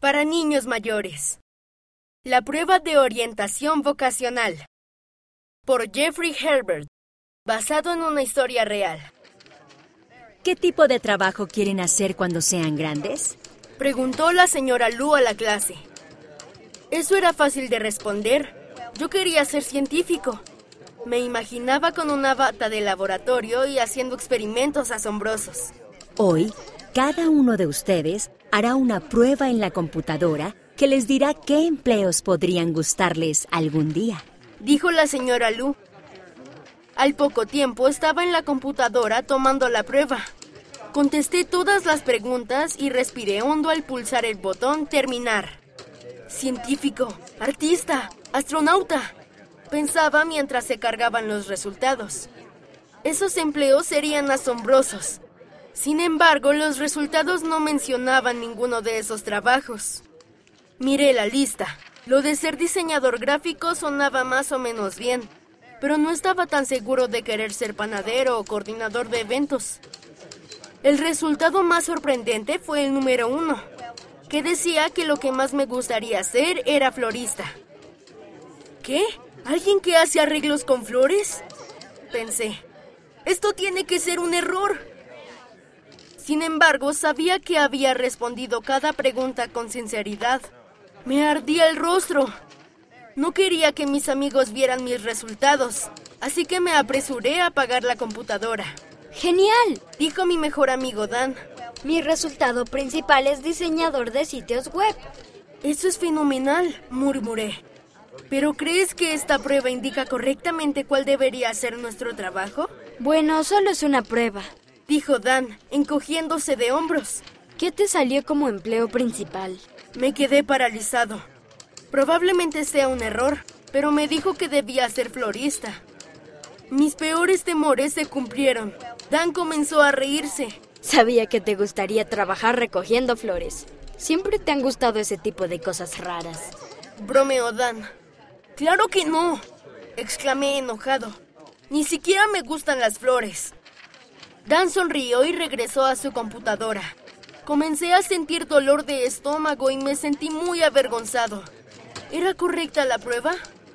Para niños mayores. La prueba de orientación vocacional. Por Jeffrey Herbert. Basado en una historia real. ¿Qué tipo de trabajo quieren hacer cuando sean grandes? Preguntó la señora Lu a la clase. Eso era fácil de responder. Yo quería ser científico. Me imaginaba con una bata de laboratorio y haciendo experimentos asombrosos. Hoy, cada uno de ustedes hará una prueba en la computadora que les dirá qué empleos podrían gustarles algún día. Dijo la señora Lu. Al poco tiempo estaba en la computadora tomando la prueba. Contesté todas las preguntas y respiré hondo al pulsar el botón terminar. Científico, artista, astronauta. Pensaba mientras se cargaban los resultados. Esos empleos serían asombrosos. Sin embargo, los resultados no mencionaban ninguno de esos trabajos. Miré la lista. Lo de ser diseñador gráfico sonaba más o menos bien, pero no estaba tan seguro de querer ser panadero o coordinador de eventos. El resultado más sorprendente fue el número uno, que decía que lo que más me gustaría hacer era florista. ¿Qué? ¿Alguien que hace arreglos con flores? Pensé. Esto tiene que ser un error. Sin embargo, sabía que había respondido cada pregunta con sinceridad. Me ardía el rostro. No quería que mis amigos vieran mis resultados, así que me apresuré a apagar la computadora. ¡Genial! Dijo mi mejor amigo Dan. Mi resultado principal es diseñador de sitios web. Eso es fenomenal, murmuré. ¿Pero crees que esta prueba indica correctamente cuál debería ser nuestro trabajo? Bueno, solo es una prueba dijo Dan, encogiéndose de hombros. ¿Qué te salió como empleo principal? Me quedé paralizado. Probablemente sea un error, pero me dijo que debía ser florista. Mis peores temores se cumplieron. Dan comenzó a reírse. Sabía que te gustaría trabajar recogiendo flores. Siempre te han gustado ese tipo de cosas raras. Bromeó Dan. Claro que no, exclamé enojado. Ni siquiera me gustan las flores. Dan sonrió y regresó a su computadora. Comencé a sentir dolor de estómago y me sentí muy avergonzado. ¿Era correcta la prueba?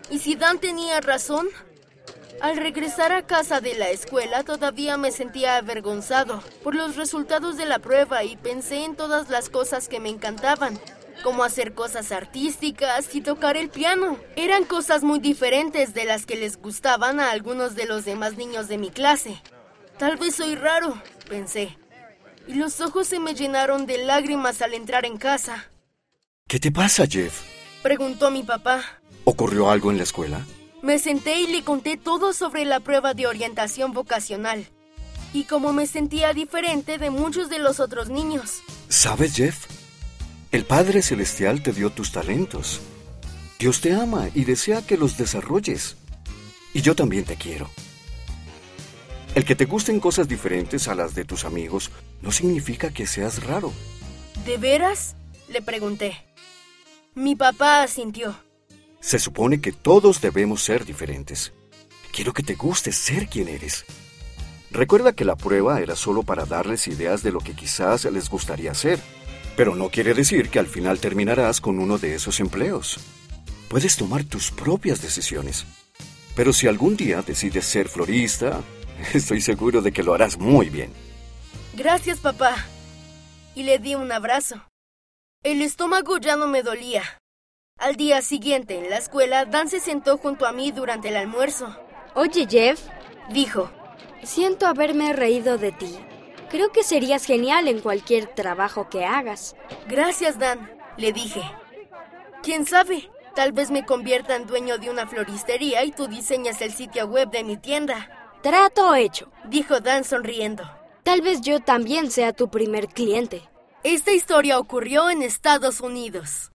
¿Y si Dan tenía razón? Al regresar a casa de la escuela todavía me sentía avergonzado por los resultados de la prueba y pensé en todas las cosas que me encantaban, como hacer cosas artísticas y tocar el piano. Eran cosas muy diferentes de las que les gustaban a algunos de los demás niños de mi clase. Tal vez soy raro, pensé. Y los ojos se me llenaron de lágrimas al entrar en casa. ¿Qué te pasa, Jeff? Preguntó mi papá. ¿Ocurrió algo en la escuela? Me senté y le conté todo sobre la prueba de orientación vocacional. Y cómo me sentía diferente de muchos de los otros niños. ¿Sabes, Jeff? El Padre Celestial te dio tus talentos. Dios te ama y desea que los desarrolles. Y yo también te quiero. El que te gusten cosas diferentes a las de tus amigos no significa que seas raro. ¿De veras? Le pregunté. Mi papá asintió. Se supone que todos debemos ser diferentes. Quiero que te guste ser quien eres. Recuerda que la prueba era solo para darles ideas de lo que quizás les gustaría hacer, pero no quiere decir que al final terminarás con uno de esos empleos. Puedes tomar tus propias decisiones. Pero si algún día decides ser florista, Estoy seguro de que lo harás muy bien. Gracias, papá. Y le di un abrazo. El estómago ya no me dolía. Al día siguiente, en la escuela, Dan se sentó junto a mí durante el almuerzo. Oye, Jeff, dijo. Siento haberme reído de ti. Creo que serías genial en cualquier trabajo que hagas. Gracias, Dan, le dije. ¿Quién sabe? Tal vez me convierta en dueño de una floristería y tú diseñas el sitio web de mi tienda. Trato hecho, dijo Dan sonriendo. Tal vez yo también sea tu primer cliente. Esta historia ocurrió en Estados Unidos.